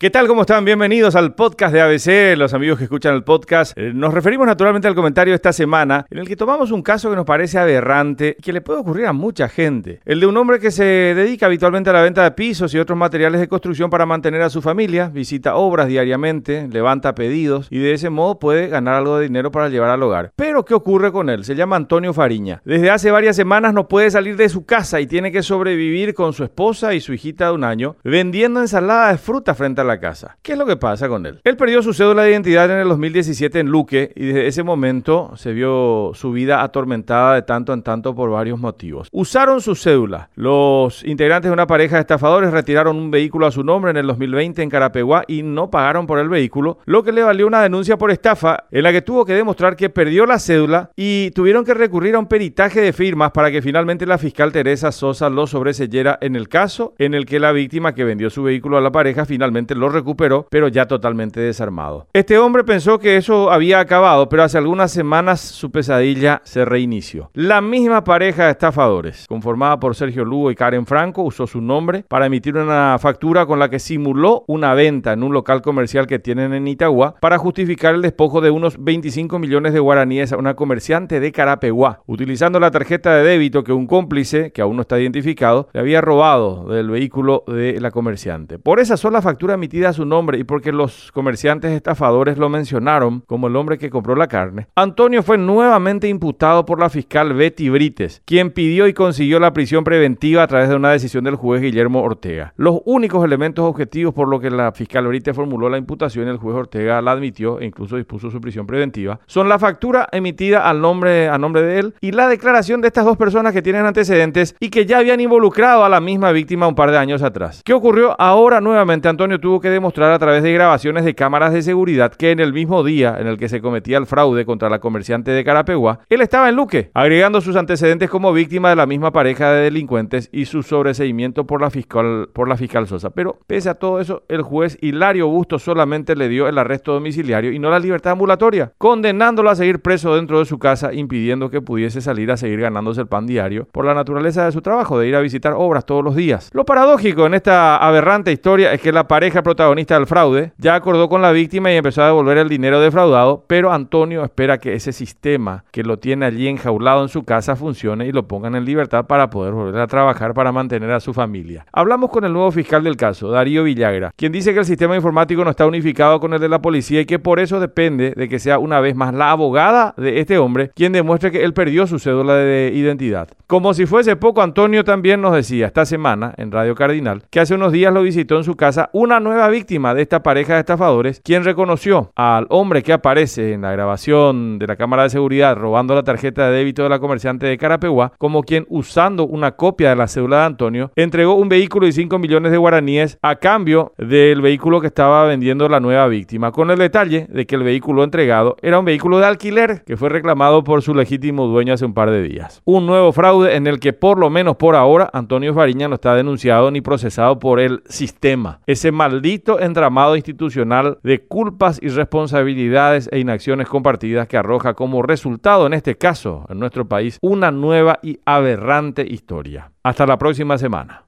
¿Qué tal? ¿Cómo están? Bienvenidos al podcast de ABC, los amigos que escuchan el podcast. Eh, nos referimos naturalmente al comentario de esta semana en el que tomamos un caso que nos parece aberrante y que le puede ocurrir a mucha gente. El de un hombre que se dedica habitualmente a la venta de pisos y otros materiales de construcción para mantener a su familia, visita obras diariamente, levanta pedidos y de ese modo puede ganar algo de dinero para llevar al hogar. Pero ¿qué ocurre con él? Se llama Antonio Fariña. Desde hace varias semanas no puede salir de su casa y tiene que sobrevivir con su esposa y su hijita de un año vendiendo ensalada de fruta frente a casa. ¿Qué es lo que pasa con él? Él perdió su cédula de identidad en el 2017 en Luque y desde ese momento se vio su vida atormentada de tanto en tanto por varios motivos. Usaron su cédula. Los integrantes de una pareja de estafadores retiraron un vehículo a su nombre en el 2020 en Carapeguá y no pagaron por el vehículo, lo que le valió una denuncia por estafa en la que tuvo que demostrar que perdió la cédula y tuvieron que recurrir a un peritaje de firmas para que finalmente la fiscal Teresa Sosa lo sobreseyera en el caso en el que la víctima que vendió su vehículo a la pareja finalmente lo recuperó pero ya totalmente desarmado. Este hombre pensó que eso había acabado, pero hace algunas semanas su pesadilla se reinició. La misma pareja de estafadores, conformada por Sergio Lugo y Karen Franco, usó su nombre para emitir una factura con la que simuló una venta en un local comercial que tienen en Itagua para justificar el despojo de unos 25 millones de guaraníes a una comerciante de Carapeguá, utilizando la tarjeta de débito que un cómplice, que aún no está identificado, le había robado del vehículo de la comerciante. Por esa sola factura emitida a su nombre y porque los comerciantes estafadores lo mencionaron como el hombre que compró la carne, Antonio fue nuevamente imputado por la fiscal Betty Brites, quien pidió y consiguió la prisión preventiva a través de una decisión del juez Guillermo Ortega. Los únicos elementos objetivos por los que la fiscal Brites formuló la imputación y el juez Ortega la admitió e incluso dispuso su prisión preventiva son la factura emitida al nombre, a nombre de él y la declaración de estas dos personas que tienen antecedentes y que ya habían involucrado a la misma víctima un par de años atrás. ¿Qué ocurrió? Ahora nuevamente Antonio tuvo que demostrar a través de grabaciones de cámaras de seguridad que en el mismo día en el que se cometía el fraude contra la comerciante de Carapegua, él estaba en Luque, agregando sus antecedentes como víctima de la misma pareja de delincuentes y su sobreseimiento por la fiscal, por la fiscal Sosa. Pero pese a todo eso, el juez Hilario Busto solamente le dio el arresto domiciliario y no la libertad ambulatoria, condenándolo a seguir preso dentro de su casa, impidiendo que pudiese salir a seguir ganándose el pan diario por la naturaleza de su trabajo, de ir a visitar obras todos los días. Lo paradójico en esta aberrante historia es que la pareja protagonista del fraude, ya acordó con la víctima y empezó a devolver el dinero defraudado, pero Antonio espera que ese sistema que lo tiene allí enjaulado en su casa funcione y lo pongan en libertad para poder volver a trabajar para mantener a su familia. Hablamos con el nuevo fiscal del caso, Darío Villagra, quien dice que el sistema informático no está unificado con el de la policía y que por eso depende de que sea una vez más la abogada de este hombre quien demuestre que él perdió su cédula de identidad. Como si fuese poco, Antonio también nos decía esta semana en Radio Cardinal que hace unos días lo visitó en su casa una nueva víctima de esta pareja de estafadores, quien reconoció al hombre que aparece en la grabación de la cámara de seguridad robando la tarjeta de débito de la comerciante de Carapeguá como quien usando una copia de la cédula de Antonio entregó un vehículo y 5 millones de guaraníes a cambio del vehículo que estaba vendiendo la nueva víctima, con el detalle de que el vehículo entregado era un vehículo de alquiler que fue reclamado por su legítimo dueño hace un par de días. Un nuevo fraude en el que por lo menos por ahora Antonio Fariña no está denunciado ni procesado por el sistema. Ese maldito entramado institucional de culpas y responsabilidades e inacciones compartidas que arroja como resultado, en este caso, en nuestro país, una nueva y aberrante historia. Hasta la próxima semana.